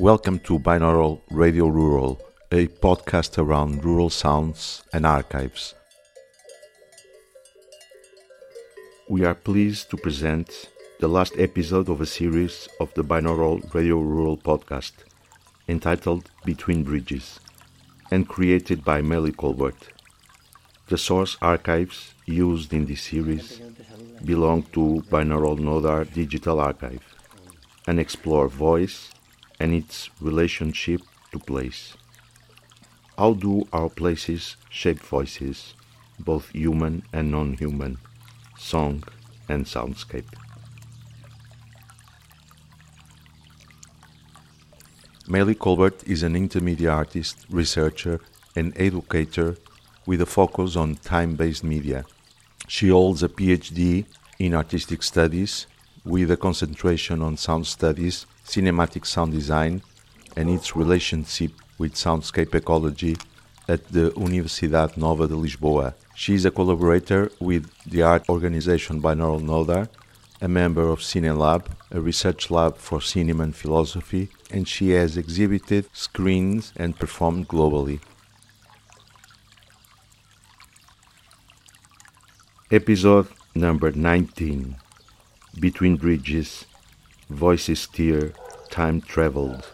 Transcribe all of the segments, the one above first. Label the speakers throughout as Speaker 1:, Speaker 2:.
Speaker 1: Welcome to Binaural Radio Rural, a podcast around rural sounds and archives. We are pleased to present the last episode of a series of the Binaural Radio Rural podcast entitled Between Bridges and created by Maile Colbert. The source archives used in this series belong to Binaural Nodar Digital Archive and explore voice and its relationship to place. How do our places shape voices, both human and non human, song and soundscape? Maile Colbert is an intermedia artist, researcher, and educator with a focus on time based media. She holds a PhD in artistic studies with a concentration on sound studies cinematic sound design and its relationship with soundscape ecology at the Universidade Nova de Lisboa. She is a collaborator with the art organization Binaural Nodar, a member of CineLab, a research lab for cinema and philosophy, and she has exhibited, screened, and performed globally. Episode number 19 Between Bridges Voices steer, time traveled.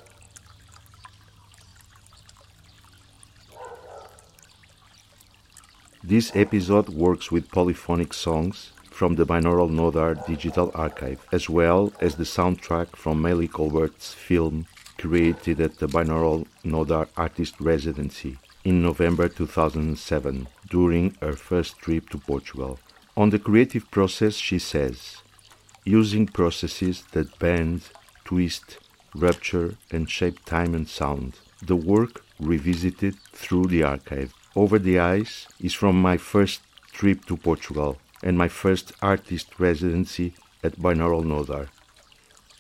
Speaker 1: This episode works with polyphonic songs from the Binaural Nodar Digital Archive, as well as the soundtrack from Maile Colbert's film created at the Binaural Nodar Artist Residency in November 2007 during her first trip to Portugal. On the creative process, she says, using processes that bend, twist, rupture, and shape time and sound. The work revisited through the archive. Over the Eyes is from my first trip to Portugal and my first artist residency at Binaural Nodar.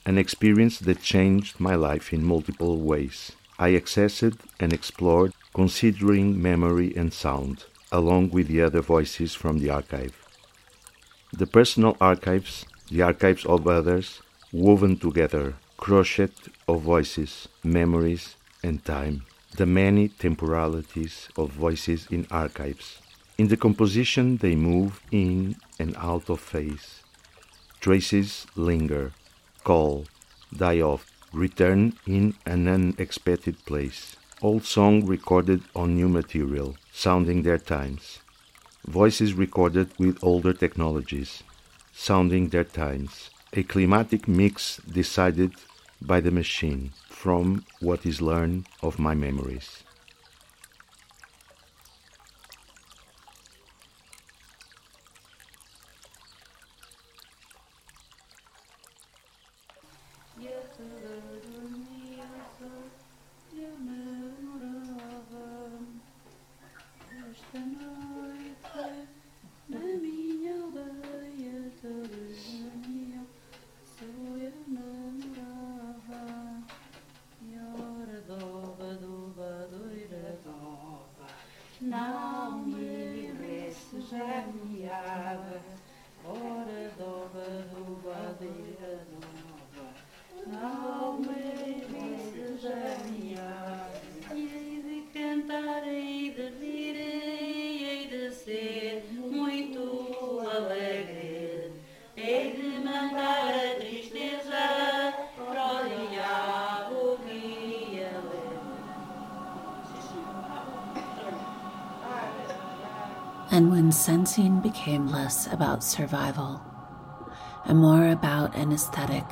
Speaker 1: An experience that changed my life in multiple ways. I accessed and explored considering memory and sound, along with the other voices from the archive. The personal archives the archives of others, woven together, crochet of voices, memories, and time, the many temporalities of voices in archives. In the composition, they move in and out of phase. Traces linger, call, die off, return in an unexpected place. Old song recorded on new material, sounding their times. Voices recorded with older technologies, sounding their times, a climatic mix decided by the machine from what is learned of my memories.
Speaker 2: And when sensing became less about survival and more about an aesthetic.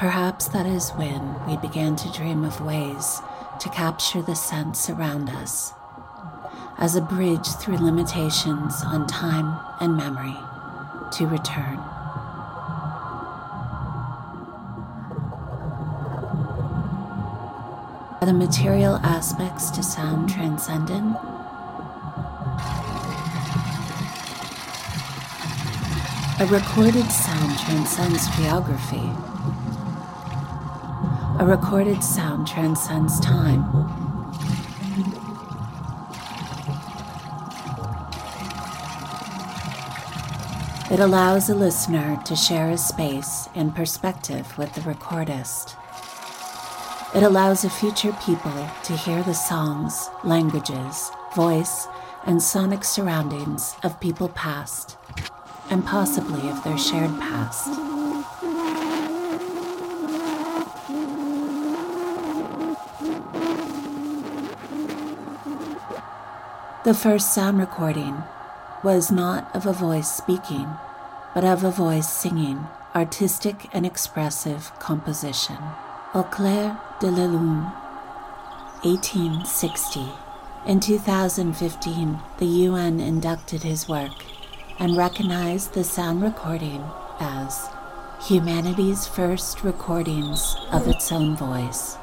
Speaker 2: Perhaps that is when we began to dream of ways to capture the sense around us as a bridge through limitations on time and memory to return. Are the material aspects to sound transcendent? A recorded sound transcends geography. A recorded sound transcends time. It allows a listener to share a space and perspective with the recordist. It allows a future people to hear the songs, languages, voice, and sonic surroundings of people past, and possibly of their shared past. The first sound recording was not of a voice speaking, but of a voice singing artistic and expressive composition. Au clair de la lune, 1860. In 2015, the UN inducted his work and recognized the sound recording as humanity's first recordings of its own voice.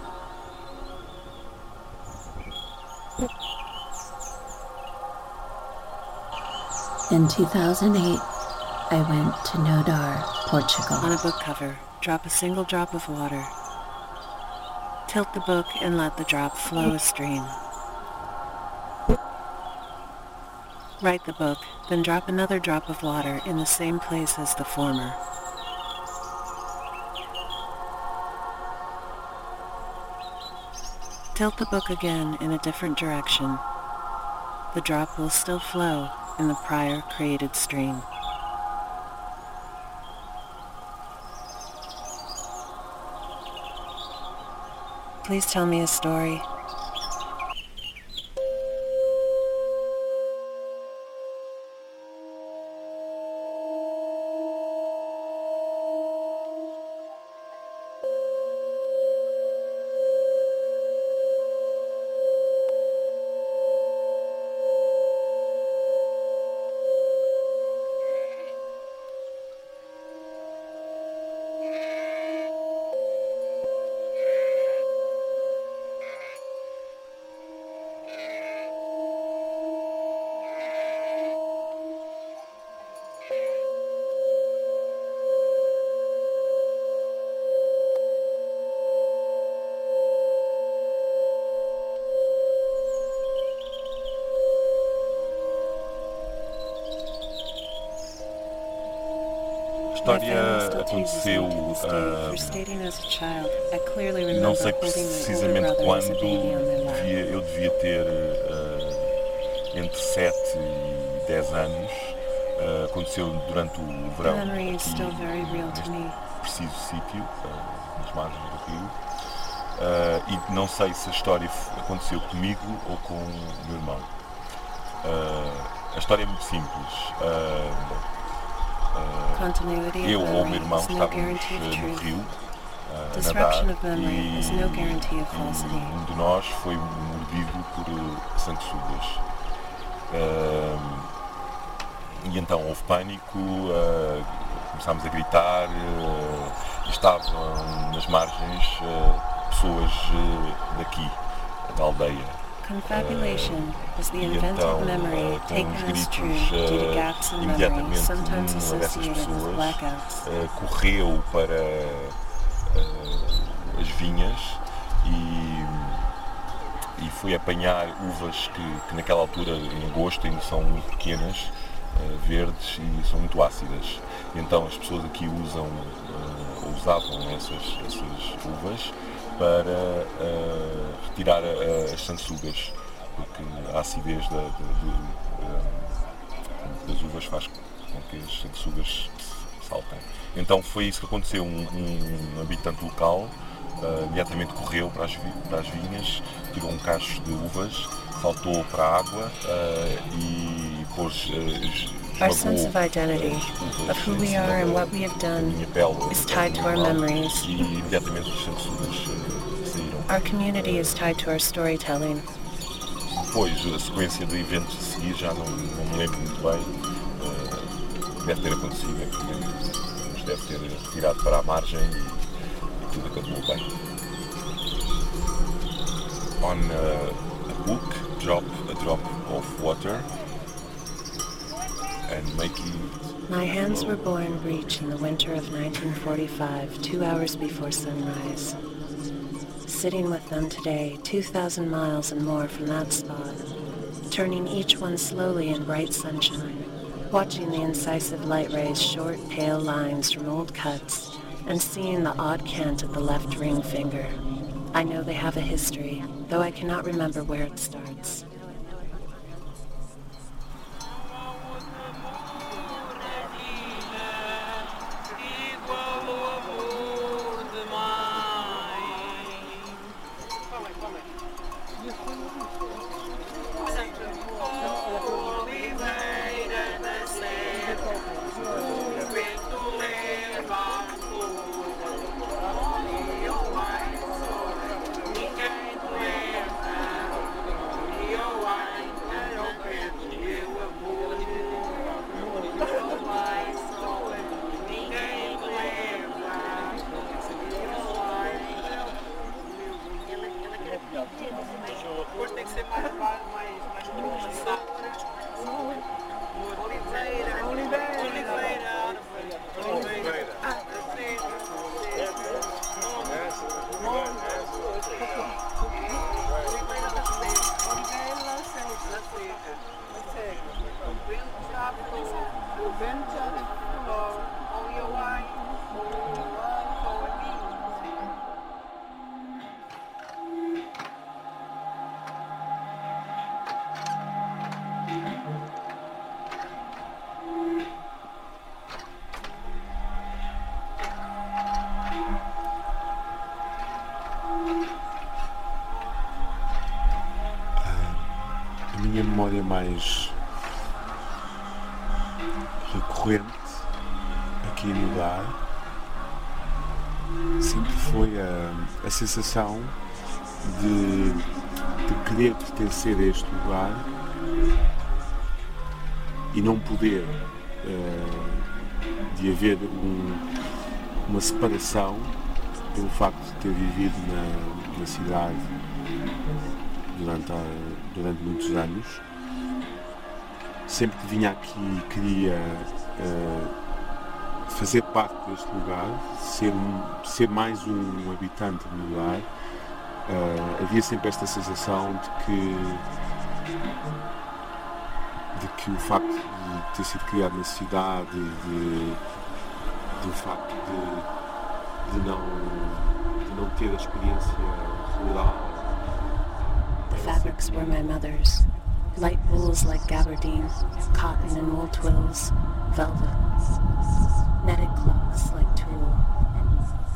Speaker 2: In 2008, I went to Nodar, Portugal.
Speaker 3: On a book cover, drop a single drop of water. Tilt the book and let the drop flow a stream. Write the book, then drop another drop of water in the same place as the former. Tilt the book again in a different direction. The drop will still flow in the prior created stream. Please tell me a story.
Speaker 4: História aconteceu. Uh, não sei precisamente quando, devia, eu devia ter uh, entre 7 e 10 anos. Uh, aconteceu durante o verão aqui, neste preciso sítio, nas margens do rio. e não sei se a história aconteceu comigo ou com o meu irmão. a história é muito simples eu ou o meu irmão estávamos no rio uh, a nadar e um, um de nós foi mordido por uh, sanguessugas. Uh, e então houve pânico, uh, começámos a gritar, uh, estavam nas margens uh, pessoas daqui, da aldeia.
Speaker 3: Confabulation is the invented memory taken as true due to gaps in memory, sometimes associated with blackouts.
Speaker 4: correu para as vinhas e, e foi apanhar uvas que, que naquela altura, em agosto, ainda são muito pequenas, verdes e são muito ácidas. Então as pessoas aqui usam, ou usavam essas, essas uvas para uh, retirar uh, as sanguessugas, porque a acidez da, de, de, uh, das uvas faz com que as sanguessugas saltem. Então foi isso que aconteceu. Um, um, um habitante local imediatamente correu para as, para as, vinhas, tirou um cacho de uvas, saltou para a água e pôs
Speaker 3: Our sense of identity, of who we are and what we have done, is tied to our memories. Our community is tied to our storytelling.
Speaker 4: Depois, a sequência de eventos a seguir já não, não me lembro muito bem. Uh, deve ter acontecido, né, nos deve ter retirado para a margem e, tudo acabou bem. On uh, a book, drop a drop of water
Speaker 3: My hands were born breech in the winter of 1945, two hours before sunrise. Sitting with them today, 2,000 miles and more from that spot, turning each one slowly in bright sunshine, watching the incisive light rays short, pale lines from old cuts, and seeing the odd cant of the left ring finger. I know they have a history, though I cannot remember where it starts.
Speaker 5: A minha memória mais recorrente aqui no lar sempre foi a, a sensação de, de querer pertencer a este lugar e não poder uh, de haver um, uma separação pelo facto de ter vivido na, na cidade durante, a, durante muitos anos. Sempre que vinha aqui queria uh, fazer parte deste lugar, ser, ser mais um habitante do lugar. Uh, havia sempre esta sensação de que, de que o facto de ter sido criado na cidade, de, de o facto de, de, não, de não ter a experiência rural
Speaker 3: fabrics were my mother's. Light wools like gabardine, cotton and wool twills, velvet, netted cloths like tulle.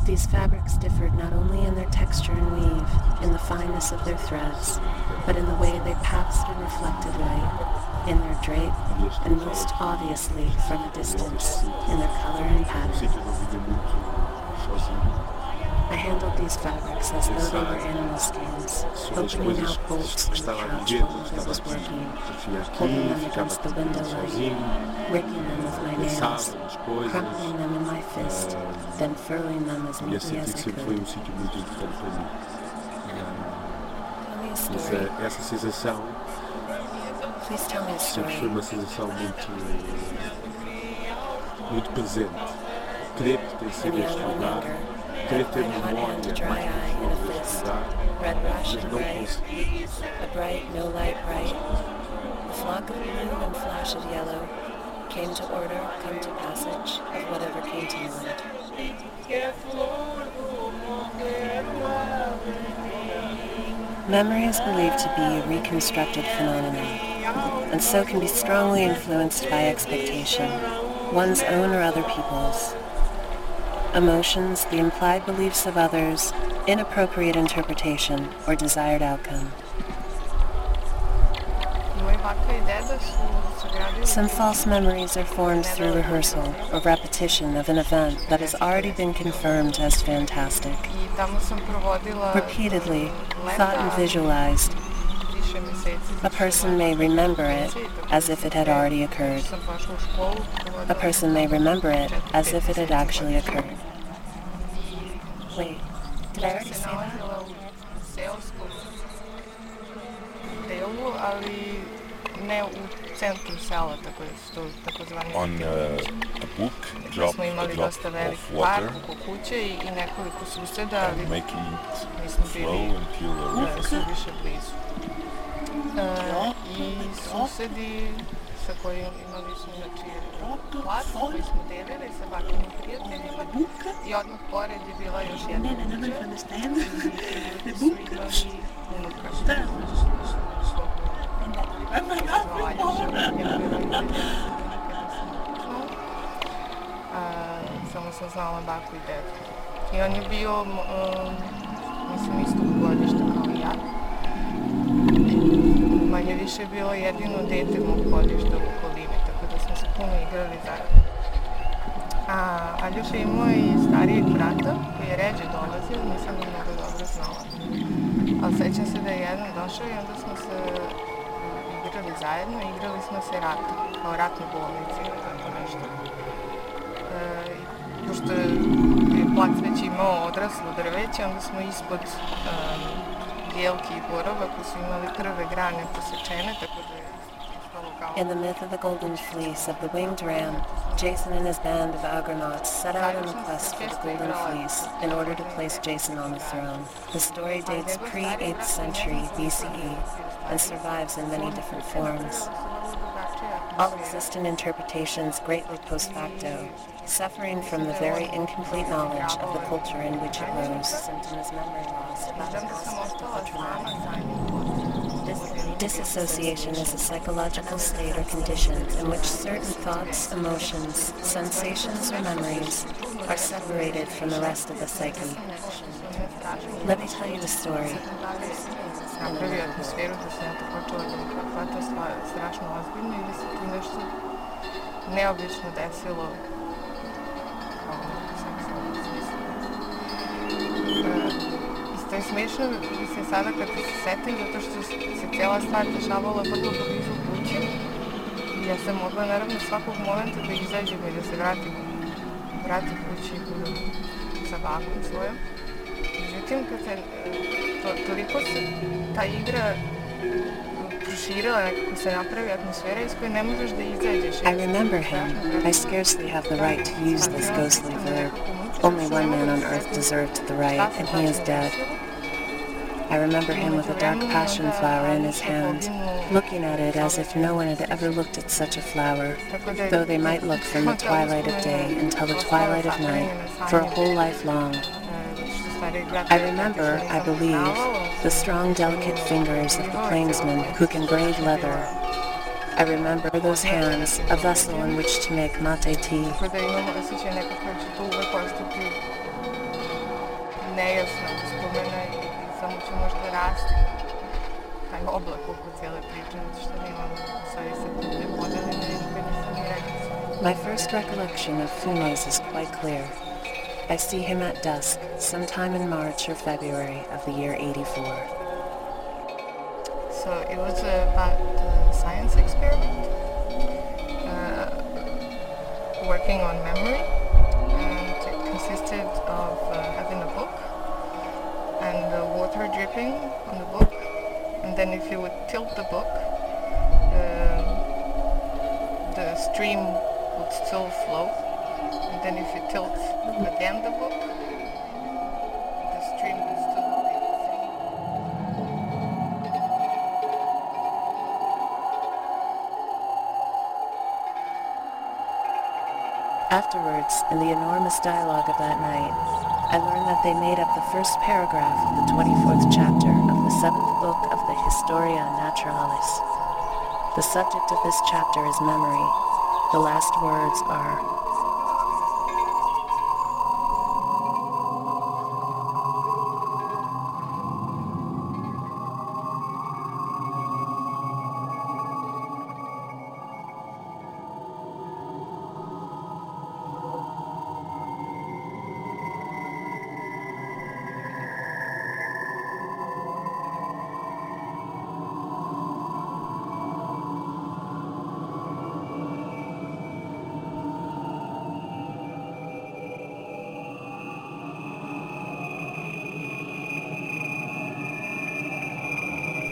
Speaker 3: These fabrics differed not only in their texture and weave, in the fineness of their threads, but in the way they passed and reflected light, in their drape, and most obviously from a distance, in their color and pattern. I handled these fabrics as though they were animal skins, opening out bolts from the couch I was working, holding them against the window light, raking them with my nails, crumpling them in my fist, then furling them as neatly as I could. Tell me a story.
Speaker 5: Essa sensação sempre foi uma sensação muito, muito presente. Querer pertencer a este lugar,
Speaker 3: anger,
Speaker 5: querer
Speaker 3: red
Speaker 5: ter
Speaker 3: hot hand
Speaker 5: memória
Speaker 3: to dry eye in a fist, red rush and bright, a bright, no light bright. A flock of blue and flash of yellow came to order, come to passage of whatever came to mind. Memory is believed to be a reconstructed phenomenon, and so can be strongly influenced by expectation, one's own or other people's. Emotions, the implied beliefs of others, inappropriate interpretation, or desired outcome. Some false memories are formed through rehearsal or repetition of an event that has already been confirmed as fantastic. Repeatedly, thought and visualized, a person may remember it as if it had already occurred. A person may remember it as if it had actually occurred. Wait, did I already say that?
Speaker 6: delu, ali ne u centru sela, tako da su to takozvani
Speaker 4: On uh, a book, drop, a drop of water,
Speaker 6: oko kuće i, i nekoliko suseda, ali
Speaker 4: making it flow the
Speaker 6: uh,
Speaker 4: river.
Speaker 6: Uh, I susedi sa koju imali smo znači plac koji smo delili sa bakim prijateljima i odmah pored je bila još jedna kuća gdje su imali unuka. Samo sam znala baku i dedu. I on je bio, um, mislim, isto godišta kao i ja. Manje više bilo jedino dete mog godišta u okolini, tako da smo se puno igrali zajedno. A Aljoša imao i starijeg brata koji je ređe dolazio, nisam ga mnogo dobro znala. Ali sećam se da je jedan došao i onda smo se igrali zajedno igrali smo se ratu, kao ratnu bolnici ili tako nešto. E, pošto je plac već imao odraslo drveće, onda smo ispod um, jelki i borova koji su imali prve grane posečene, tako da je
Speaker 3: In the myth of the golden fleece of the winged ram, Jason and his band of Argonauts set out on a quest for the golden fleece in order to place Jason on the throne. The story dates pre-8th century BCE and survives in many different forms. All existent interpretations greatly post facto, suffering from the very incomplete knowledge of the culture in which it rose. Disassociation is a psychological state or condition in which certain thoughts, emotions, sensations, or memories are separated from the rest of the psyche. Let me tell you a story.
Speaker 6: Napravio atmosferu da sam ja to počela da hvata strašno ozbiljno i da se tu nešto neobično desilo kao seksualno smislu. Isto je smiješno mislim sada kad se setim zato što se cijela stvar dešavala vrlo blizu kuće ja sam mogla naravno svakog momenta da izađem i da se vratim, vratim kući i budem sa bakom svojom. Međutim, kad se to, toliko se ta igra proširila, nekako se napravi atmosfera iz koje ne možeš da izađeš.
Speaker 3: I remember him. I scarcely have the right to use this ghostly verb. Only one man on earth deserved the right, and he is dead. I remember him with a dark passion flower in his hand, looking at it as if no one had ever looked at such a flower, though they might look from the twilight of day until the twilight of night, for a whole life long. I remember, I believe, the strong, delicate fingers of the plainsman who can braid leather. I remember those hands, a vessel in which to make mate tea. My first recollection of Funes is quite clear. I see him at dusk, sometime in March or February of the year 84.
Speaker 6: So it was about the science experiment, uh, working on memory, and it consisted of uh, having a book and uh, water dripping on the book, and then if you would tilt the book, uh, the stream would still flow, then if you tilt again the book, the stream would still be
Speaker 3: Afterwards, in the enormous dialogue of that night, I learned that they made up the first paragraph of the 24th chapter of the seventh book of the Historia Naturalis. The subject of this chapter is memory. The last words are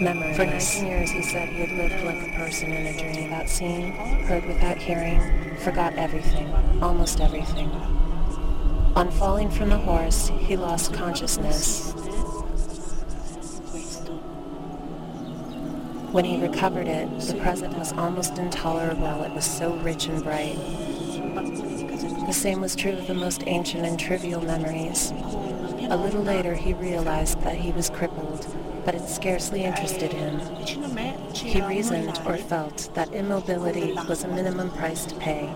Speaker 3: memory. For 19 years, he said he had lived like a person in a dream, without seeing, heard without hearing, forgot everything, almost everything. On falling from the horse, he lost consciousness. When he recovered it, the present was almost intolerable. It was so rich and bright. The same was true of the most ancient and trivial memories. A little later, he realized that he was crippled, but it scarcely interested him. He reasoned or felt that immobility was a minimum price to pay,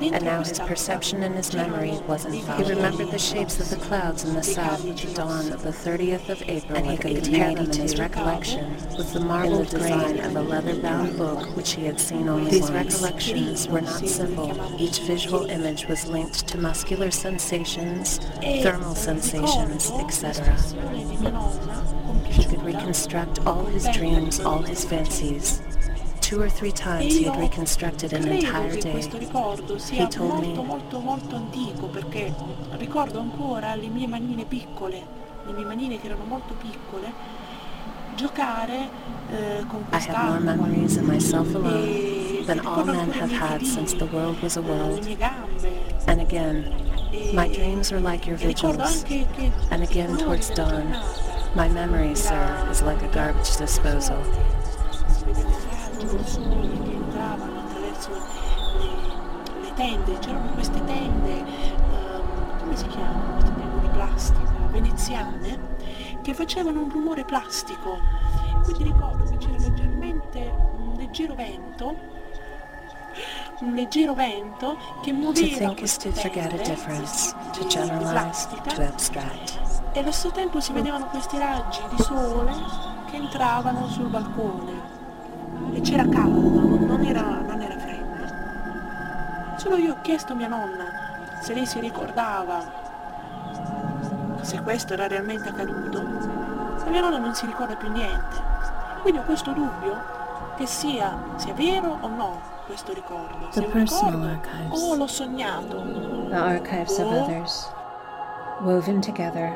Speaker 3: and now his perception and his memory wasn't He remembered the shapes of the clouds in the south at the dawn of the 30th of April, and he could compare them in his recollection with the marble design of a leather-bound book which he had seen only These once. recollections were not simple. Each visual image was linked to muscular sensations, thermal sensations, etc. He could reconstruct all his dreams, all his fancies. Two or three times he had reconstructed an entire day. He told me, molto molto antico perché ricordo ancora le mie manine piccole, le mie manine che erano molto piccole, giocare eh, con I have more memories of myself alone than all men have had since the world was a world. And again, my dreams are like your vigils. And again towards dawn, my memory, sir, is like a garbage disposal.
Speaker 7: Sogni che entravano attraverso le, le tende, c'erano queste tende, uh, come si chiamano queste tende di plastica, veneziane, che facevano un rumore plastico. Quindi ricordo che c'era leggermente un leggero vento, un leggero vento che muoveva queste tende
Speaker 3: to abstract.
Speaker 7: E allo stesso tempo si vedevano questi raggi di sole che entravano sul balcone e c'era caldo, non era, non era freddo. Solo io ho chiesto a mia nonna se lei si ricordava se questo era realmente accaduto. E mia nonna non si ricorda più niente. Quindi ho questo dubbio che sia, sia vero o no questo ricordo.
Speaker 2: The personal archives.
Speaker 7: O l'ho sognato.
Speaker 2: The archives of others. Woven together.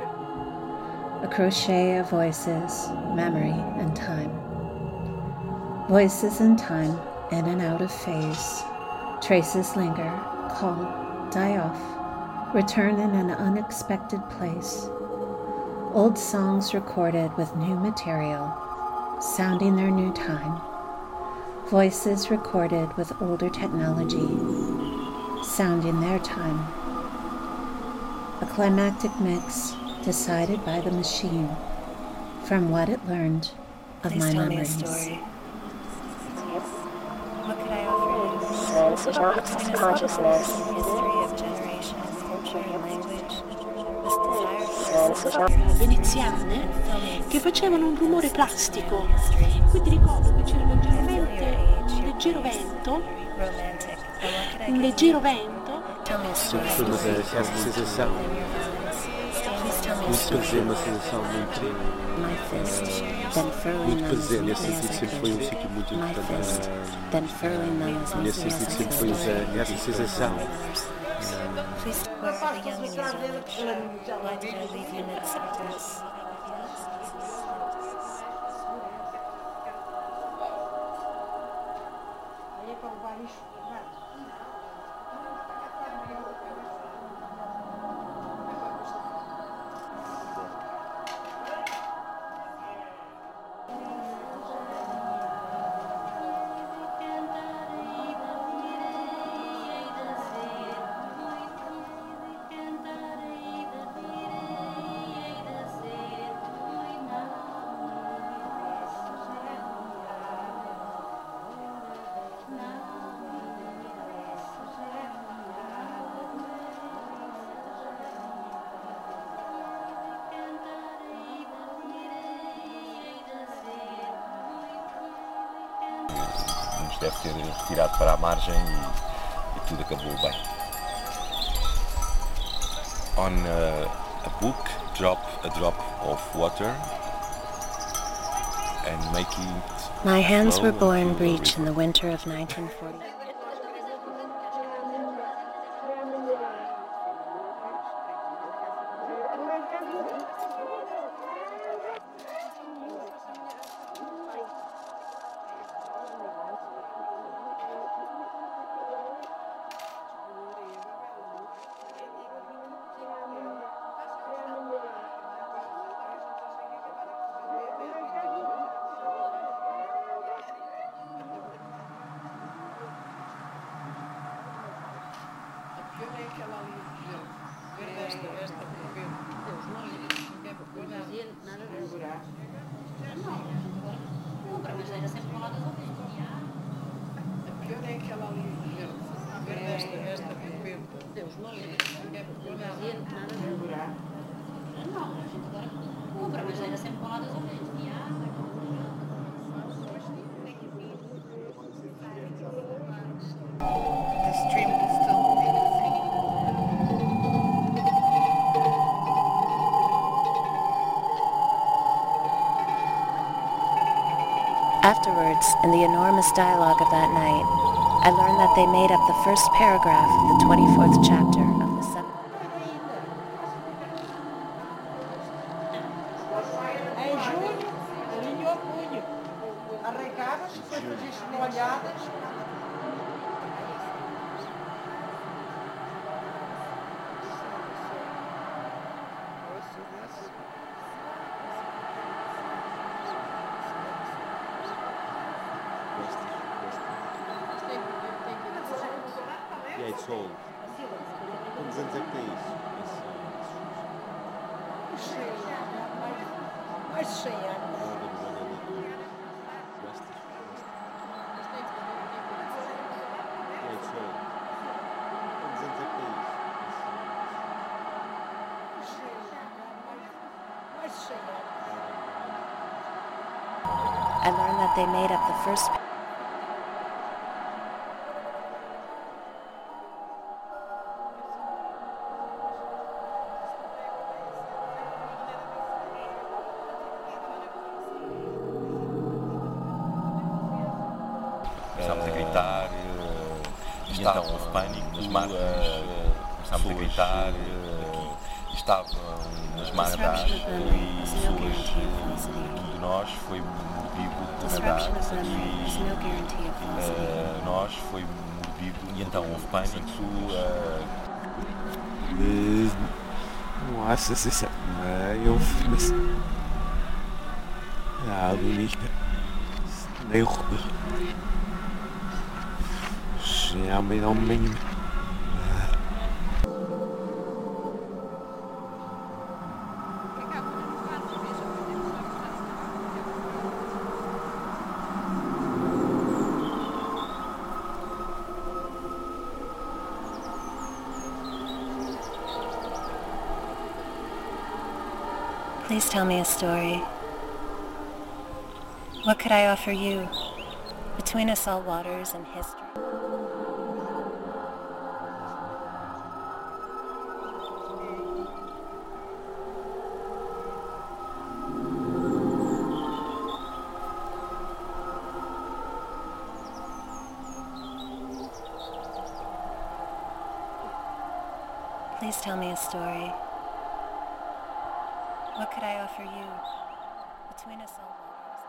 Speaker 2: A crochet of voices, memory, and time. Voices in time, in and out of phase. Traces linger, call, die off, return in an unexpected place. Old songs recorded with new material, sounding their new time. Voices recorded with older technology, sounding their time. A climactic mix decided by the machine from what it learned of
Speaker 3: Please
Speaker 2: my memories.
Speaker 3: Me a story. What could I offer you?
Speaker 8: consciousness.
Speaker 3: History of generations, culture and language. This desire for
Speaker 7: veneziane che facevano un rumore plastico. Quindi ricordo che c'era leggermente un leggero vento,
Speaker 3: romantic. And what could I
Speaker 7: un
Speaker 3: give
Speaker 7: leggero
Speaker 3: you?
Speaker 7: vento
Speaker 5: muito
Speaker 3: story.
Speaker 5: presente, uma sensação muito,
Speaker 2: My fist, then furling
Speaker 5: muito
Speaker 2: them as
Speaker 5: presente. Nesse
Speaker 2: neatly as
Speaker 5: sentido
Speaker 2: I
Speaker 5: sempre foi um
Speaker 2: could.
Speaker 5: sítio muito
Speaker 2: My
Speaker 5: importante.
Speaker 2: fist, then furling them as
Speaker 5: Nesse
Speaker 2: neatly
Speaker 5: sentido
Speaker 2: as I
Speaker 5: sempre foi
Speaker 2: could.
Speaker 5: essa, essa sensação.
Speaker 3: Please,
Speaker 4: deve retirado para a margem e, e tudo acabou bem. On uh, a book, drop a drop of water and making it
Speaker 3: My hands were born breech in the winter of 1940. In the enormous dialogue of that night, I learned that they made up the first paragraph of the 24th chapter
Speaker 5: Isso?
Speaker 8: Mais de 100 anos.
Speaker 5: esse- Olha, olha, olha. Gostas? Gostas? Aí, Soul? Quantos anos é que tem isso?
Speaker 8: Mais de 100 anos.
Speaker 3: I learned that they made up the first
Speaker 4: começámos a gritar. Uh, e então houve pânico nas marcas, uh, começámos a gritar. Uh, estavam nas marcas e pessoas de nós foi motivo
Speaker 2: de
Speaker 4: nadar. E nós foi motivo. E então houve pânico.
Speaker 5: Nossa, assim, se sabe. Eu. Ah, bonita. Nem o Ja, maar dan ben.
Speaker 3: Please tell me a story. What could I offer you? Between us all waters and history. Story. What could I offer you? Between us all waters.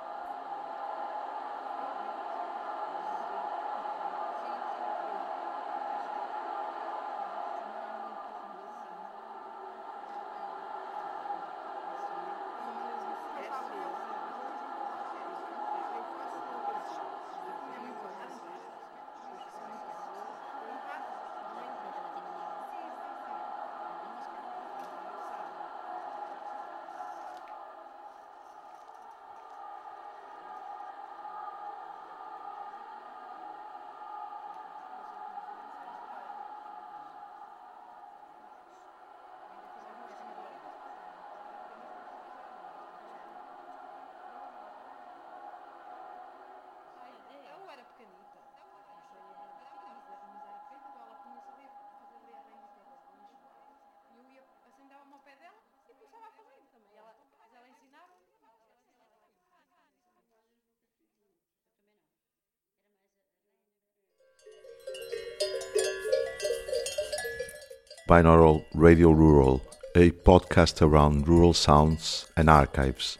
Speaker 9: Eu era pequenita. E eu ia, assim, dava-me ao pé dela e começava a fazer. E ela, mas ela ensinava.
Speaker 1: Binaural Radio Rural, a podcast around rural sounds and archives